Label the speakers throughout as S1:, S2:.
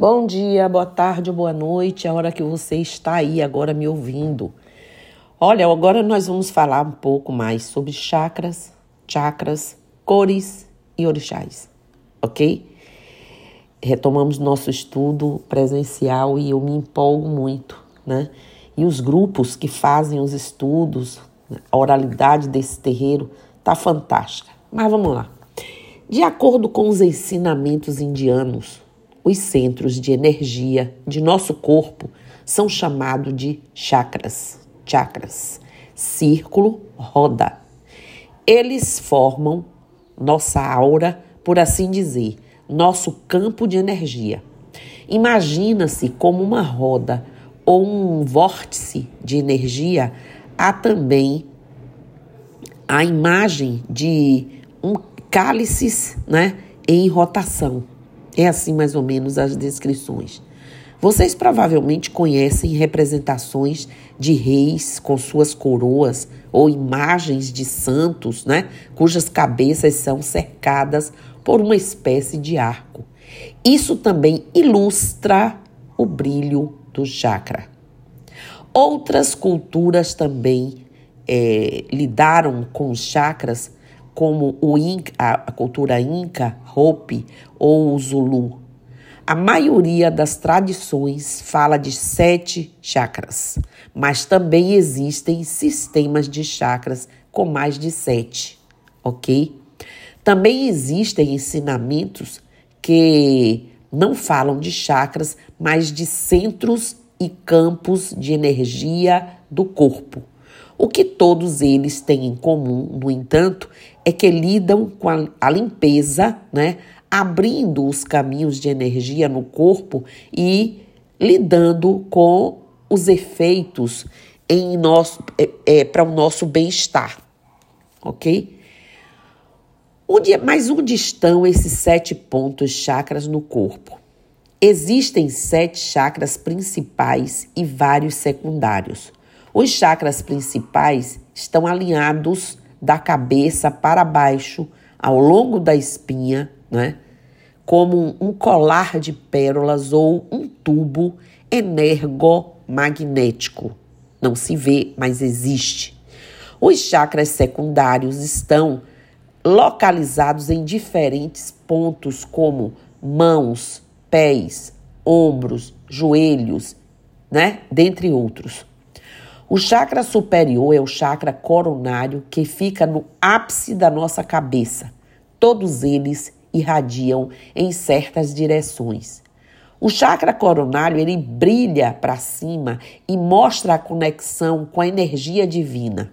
S1: Bom dia, boa tarde, boa noite, a hora que você está aí agora me ouvindo. Olha, agora nós vamos falar um pouco mais sobre chakras, chakras, cores e orixás, ok? Retomamos nosso estudo presencial e eu me empolgo muito, né? E os grupos que fazem os estudos, a oralidade desse terreiro tá fantástica. Mas vamos lá. De acordo com os ensinamentos indianos, os centros de energia de nosso corpo são chamados de chakras. Chakras. Círculo, roda. Eles formam nossa aura, por assim dizer, nosso campo de energia. Imagina-se como uma roda ou um vórtice de energia, há também a imagem de um cálices né, em rotação. É assim mais ou menos as descrições. Vocês provavelmente conhecem representações de reis com suas coroas ou imagens de santos, né, cujas cabeças são cercadas por uma espécie de arco. Isso também ilustra o brilho do chakra. Outras culturas também é, lidaram com chakras como o Inca, a cultura Inca, Hopi ou Zulu. A maioria das tradições fala de sete chakras, mas também existem sistemas de chakras com mais de sete, ok? Também existem ensinamentos que não falam de chakras, mas de centros e campos de energia do corpo. O que todos eles têm em comum, no entanto, é que lidam com a, a limpeza, né? abrindo os caminhos de energia no corpo e lidando com os efeitos em é, é, para o nosso bem-estar, ok? Onde, mas onde estão esses sete pontos chakras no corpo? Existem sete chakras principais e vários secundários. Os chakras principais estão alinhados da cabeça para baixo, ao longo da espinha, né? como um colar de pérolas ou um tubo energomagnético. Não se vê, mas existe. Os chakras secundários estão localizados em diferentes pontos, como mãos, pés, ombros, joelhos, né? Dentre outros. O chakra superior é o chakra coronário que fica no ápice da nossa cabeça. Todos eles irradiam em certas direções. O chakra coronário ele brilha para cima e mostra a conexão com a energia divina.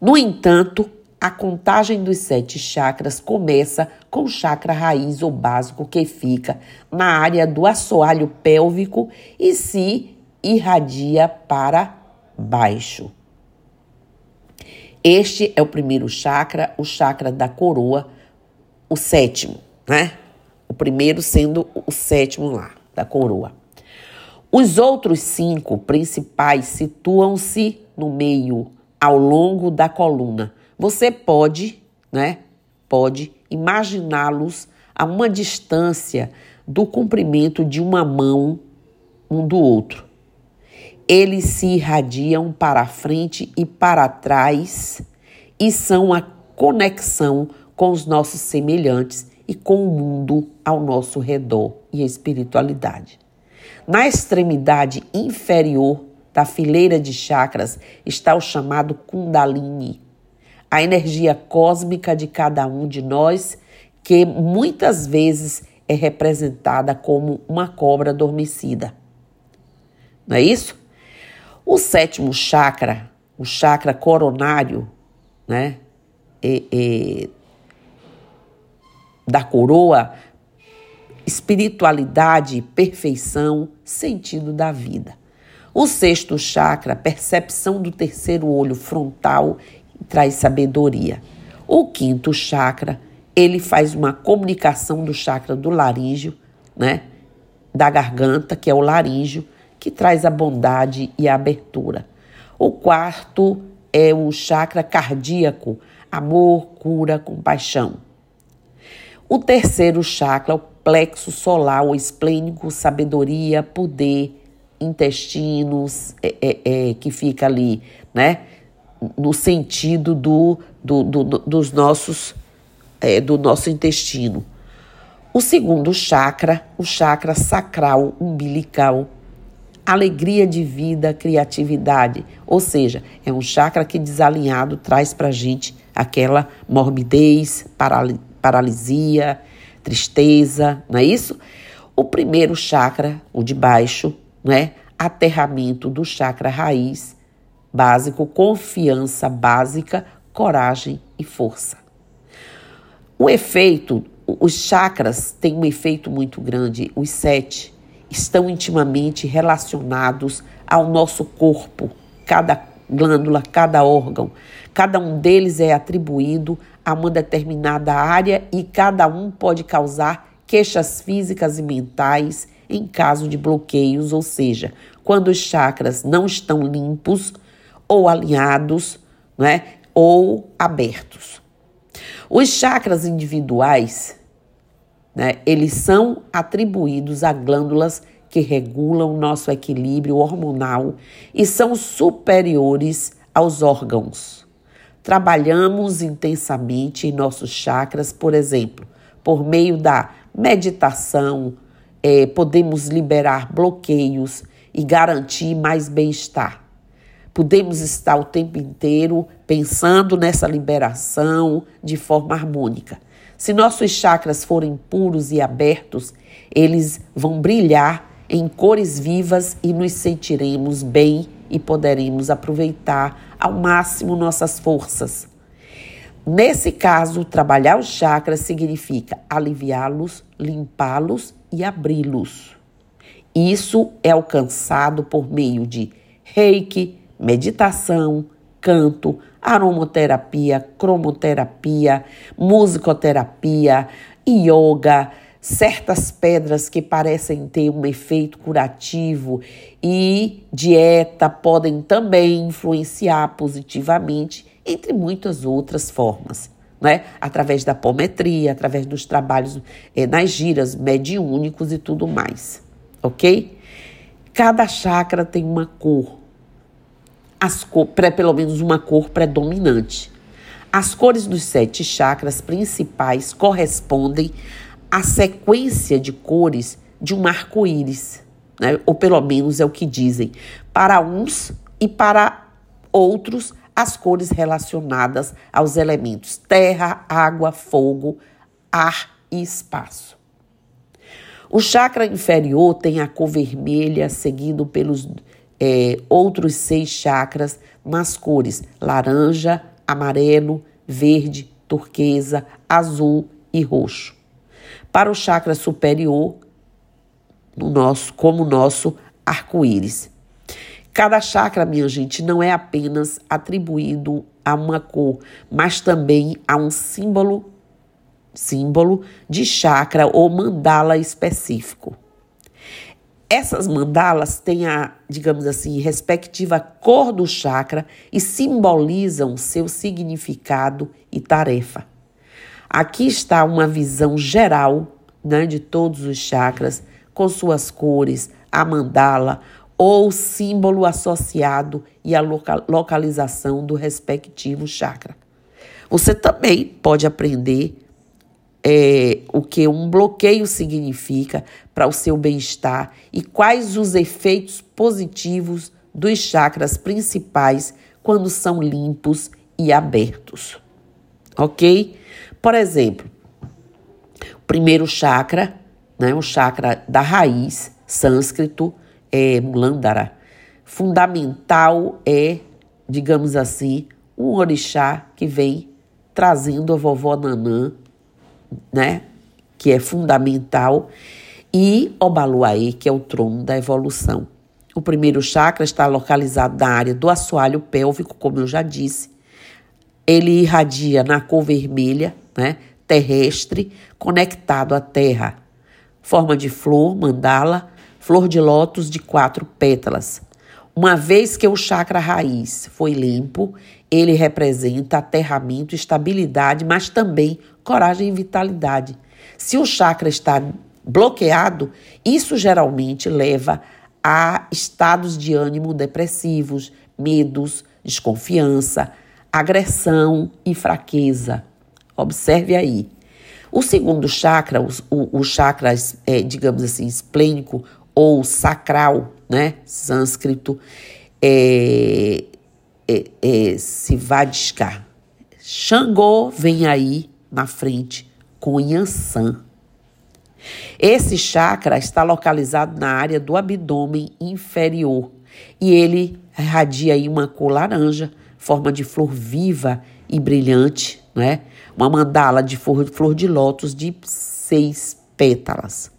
S1: No entanto, a contagem dos sete chakras começa com o chakra raiz ou básico que fica na área do assoalho pélvico e se irradia para baixo. Este é o primeiro chakra, o chakra da coroa, o sétimo, né? O primeiro sendo o sétimo lá, da coroa. Os outros cinco principais situam-se no meio, ao longo da coluna. Você pode, né? Pode imaginá-los a uma distância do comprimento de uma mão um do outro. Eles se irradiam para frente e para trás e são a conexão com os nossos semelhantes e com o mundo ao nosso redor e a espiritualidade. Na extremidade inferior da fileira de chakras está o chamado Kundalini, a energia cósmica de cada um de nós, que muitas vezes é representada como uma cobra adormecida. Não é isso? O sétimo chakra, o chakra coronário, né? É, é, da coroa, espiritualidade, perfeição, sentido da vida. O sexto chakra, percepção do terceiro olho frontal, traz sabedoria. O quinto chakra, ele faz uma comunicação do chakra do laríngeo, né? Da garganta, que é o laríngeo, que traz a bondade e a abertura. O quarto é o chakra cardíaco, amor, cura, compaixão. O terceiro chakra plexo solar ou esplênico, sabedoria, poder, intestinos, é, é, é, que fica ali, né? No sentido do, do, do dos nossos, é, do nosso intestino. O segundo chakra, o chakra sacral umbilical, alegria de vida, criatividade. Ou seja, é um chakra que desalinhado traz para a gente aquela morbidez, paralisia, tristeza, não é isso? O primeiro chakra, o de baixo, né? Aterramento do chakra raiz básico, confiança básica, coragem e força. O efeito, os chakras têm um efeito muito grande, os sete estão intimamente relacionados ao nosso corpo, cada glândula, cada órgão. Cada um deles é atribuído a uma determinada área e cada um pode causar queixas físicas e mentais em caso de bloqueios, ou seja, quando os chakras não estão limpos ou alinhados, né, ou abertos. Os chakras individuais, né, eles são atribuídos a glândulas que regulam nosso equilíbrio hormonal e são superiores aos órgãos. Trabalhamos intensamente em nossos chakras, por exemplo, por meio da meditação, é, podemos liberar bloqueios e garantir mais bem-estar. Podemos estar o tempo inteiro pensando nessa liberação de forma harmônica. Se nossos chakras forem puros e abertos, eles vão brilhar em cores vivas e nos sentiremos bem e poderemos aproveitar ao máximo nossas forças. Nesse caso, trabalhar os chakras significa aliviá-los, limpá-los e abri-los. Isso é alcançado por meio de reiki, meditação, canto, aromoterapia, cromoterapia, musicoterapia, yoga, certas pedras que parecem ter um efeito curativo e dieta podem também influenciar positivamente, entre muitas outras formas. Né? Através da apometria, através dos trabalhos é, nas giras mediúnicos e tudo mais, ok? Cada chakra tem uma cor, as cor, pelo menos uma cor predominante. As cores dos sete chakras principais correspondem a sequência de cores de um arco-íris, né? ou pelo menos é o que dizem. Para uns e para outros, as cores relacionadas aos elementos terra, água, fogo, ar e espaço. O chakra inferior tem a cor vermelha, seguido pelos é, outros seis chakras nas cores laranja, amarelo, verde, turquesa, azul e roxo para o chakra superior, no nosso, como o nosso arco-íris. Cada chakra, minha gente, não é apenas atribuído a uma cor, mas também a um símbolo, símbolo de chakra ou mandala específico. Essas mandalas têm a, digamos assim, respectiva cor do chakra e simbolizam seu significado e tarefa. Aqui está uma visão geral né, de todos os chakras, com suas cores, a mandala ou símbolo associado e a localização do respectivo chakra. Você também pode aprender é, o que um bloqueio significa para o seu bem-estar e quais os efeitos positivos dos chakras principais quando são limpos e abertos. Ok? Por exemplo, o primeiro chakra, né, o chakra da raiz, sânscrito, é Mulandara. Fundamental é, digamos assim, um orixá que vem trazendo a vovó Nanã, né, que é fundamental, e Obaluaê, que é o trono da evolução. O primeiro chakra está localizado na área do assoalho pélvico, como eu já disse. Ele irradia na cor vermelha, né, terrestre conectado à terra. Forma de flor, mandala, flor de lótus de quatro pétalas. Uma vez que o chakra raiz foi limpo, ele representa aterramento, estabilidade, mas também coragem e vitalidade. Se o chakra está bloqueado, isso geralmente leva a estados de ânimo depressivos, medos, desconfiança, agressão e fraqueza. Observe aí. O segundo chakra, o, o, chakra, é, digamos assim, esplênico ou sacral, né, sânscrito, é, é, é Sivadishka. Xangô vem aí na frente com Yansan. Esse chakra está localizado na área do abdômen inferior e ele irradia aí uma cor laranja, forma de flor viva e brilhante, né? Uma mandala de flor, flor de lótus de seis pétalas.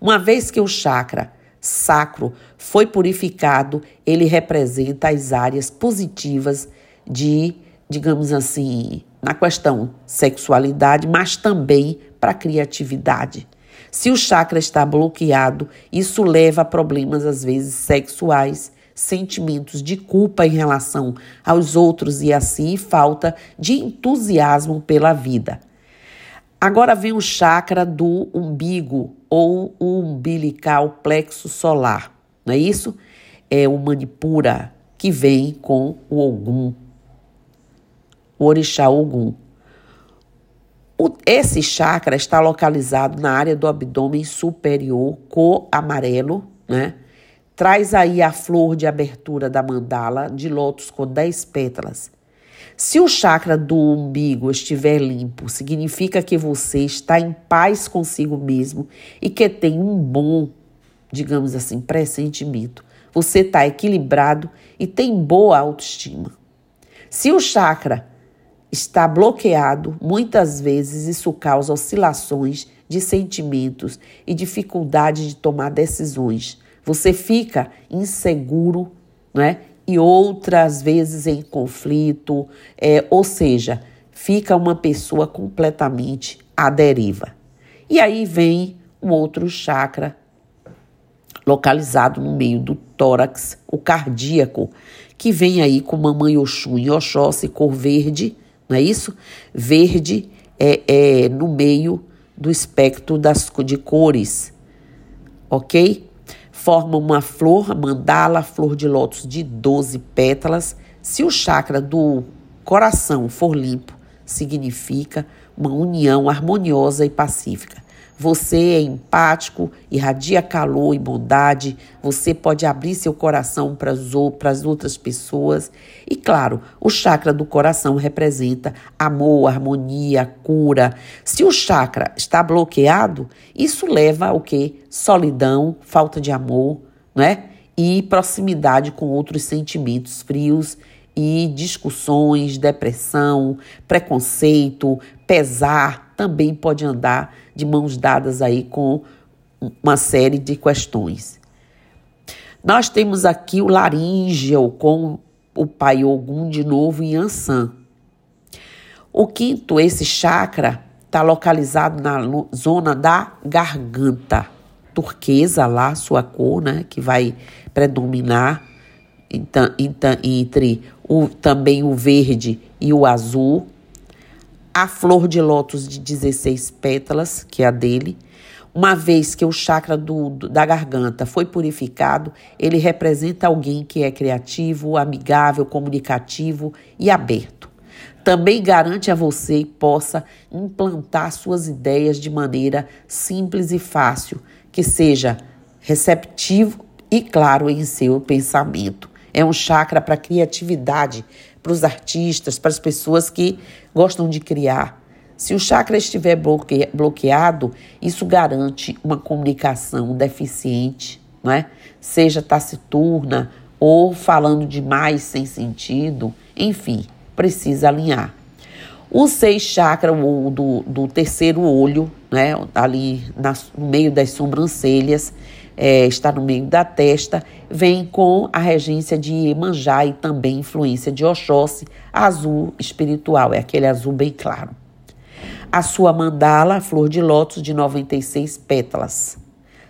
S1: Uma vez que o chakra sacro foi purificado, ele representa as áreas positivas de, digamos assim, na questão sexualidade, mas também para criatividade. Se o chakra está bloqueado, isso leva a problemas às vezes sexuais, sentimentos de culpa em relação aos outros e assim falta de entusiasmo pela vida. Agora vem o chakra do umbigo ou o umbilical plexo solar, não é isso? É o Manipura que vem com o Ogum, o orixá Ogum. O, esse chakra está localizado na área do abdômen superior, cor amarelo, né? Traz aí a flor de abertura da mandala de lótus com 10 pétalas. Se o chakra do umbigo estiver limpo, significa que você está em paz consigo mesmo e que tem um bom, digamos assim, pressentimento. Você está equilibrado e tem boa autoestima. Se o chakra está bloqueado, muitas vezes isso causa oscilações de sentimentos e dificuldade de tomar decisões. Você fica inseguro, né? E outras vezes em conflito, é, ou seja, fica uma pessoa completamente à deriva. E aí vem um outro chakra localizado no meio do tórax, o cardíaco, que vem aí com Mamãe Oxum e Oxóssi, cor verde, não é isso? Verde é, é no meio do espectro das, de cores, ok? Forma uma flor, mandala, flor de lótus de 12 pétalas. Se o chakra do coração for limpo, significa uma união harmoniosa e pacífica. Você é empático, irradia calor e bondade, você pode abrir seu coração para as outras pessoas. E claro, o chakra do coração representa amor, harmonia, cura. Se o chakra está bloqueado, isso leva ao que? Solidão, falta de amor, não é? E proximidade com outros sentimentos frios e discussões, depressão, preconceito, pesar também pode andar de mãos dadas aí com uma série de questões. Nós temos aqui o laríngeo com o pai Ogum de novo em Ansan. O quinto, esse chakra, está localizado na zona da garganta, turquesa lá, sua cor, né, que vai predominar então, então, entre o, também o verde e o azul, a flor de lótus de 16 pétalas, que é a dele. Uma vez que o chakra do, do, da garganta foi purificado, ele representa alguém que é criativo, amigável, comunicativo e aberto. Também garante a você que possa implantar suas ideias de maneira simples e fácil, que seja receptivo e claro em seu pensamento. É um chakra para criatividade, para os artistas, para as pessoas que gostam de criar. Se o chakra estiver bloque bloqueado, isso garante uma comunicação deficiente, não é? seja taciturna ou falando demais sem sentido, enfim, precisa alinhar. O seis chakra o do, do terceiro olho, né, ali na, no meio das sobrancelhas, é, está no meio da testa, vem com a regência de Iemanjá e também influência de Oxóssi, azul espiritual, é aquele azul bem claro. A sua mandala, flor de lótus de 96 pétalas.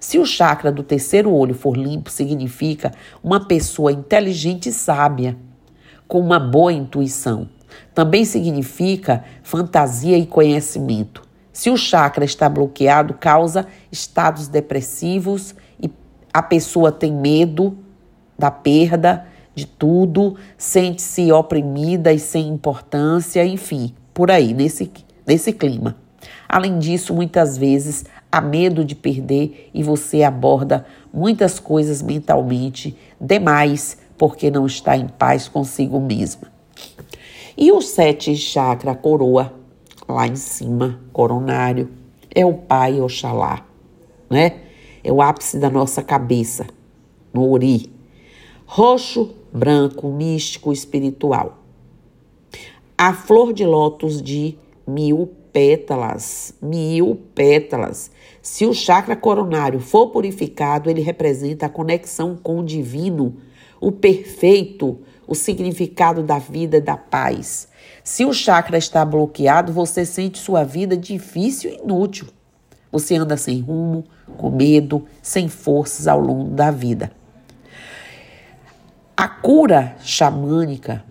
S1: Se o chakra do terceiro olho for limpo, significa uma pessoa inteligente e sábia, com uma boa intuição. Também significa fantasia e conhecimento. Se o chakra está bloqueado, causa estados depressivos a pessoa tem medo da perda de tudo, sente-se oprimida e sem importância, enfim, por aí, nesse, nesse clima. Além disso, muitas vezes há medo de perder e você aborda muitas coisas mentalmente demais porque não está em paz consigo mesma. E o sete chakra coroa, lá em cima, coronário, é o Pai Oxalá, né? É o ápice da nossa cabeça, no Ori. Roxo, branco, místico, espiritual. A flor de lótus de mil pétalas, mil pétalas. Se o chakra coronário for purificado, ele representa a conexão com o divino, o perfeito, o significado da vida e da paz. Se o chakra está bloqueado, você sente sua vida difícil e inútil. Você anda sem rumo, com medo, sem forças ao longo da vida. A cura xamânica,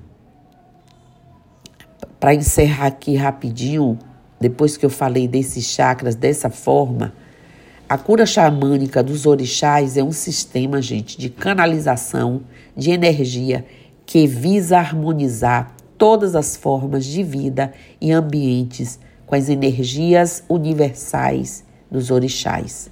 S1: para encerrar aqui rapidinho, depois que eu falei desses chakras dessa forma, a cura xamânica dos orixás é um sistema, gente, de canalização de energia que visa harmonizar todas as formas de vida e ambientes com as energias universais dos orixás.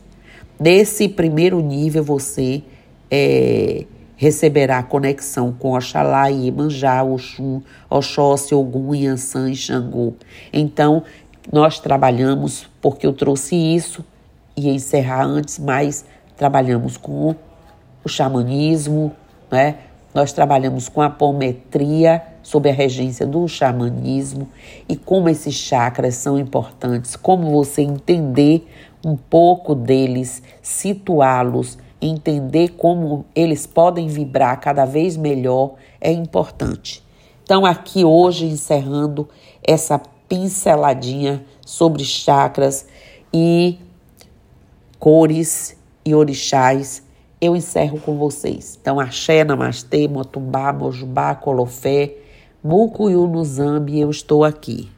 S1: Nesse primeiro nível, você é, receberá conexão com Oxalá, Iemanjá, Oxum, Oxóssi, Ogum, Yansan e Xangô. Então, nós trabalhamos, porque eu trouxe isso, e encerrar antes, mas trabalhamos com o xamanismo, né? Nós trabalhamos com a apometria sob a regência do xamanismo e como esses chakras são importantes, como você entender um pouco deles, situá-los, entender como eles podem vibrar cada vez melhor é importante. Então, aqui hoje, encerrando essa pinceladinha sobre chakras e cores e orixás, eu encerro com vocês. Então, axé, namastê, motumbá, mojubá, colofé, mucuyu no zambi, eu estou aqui.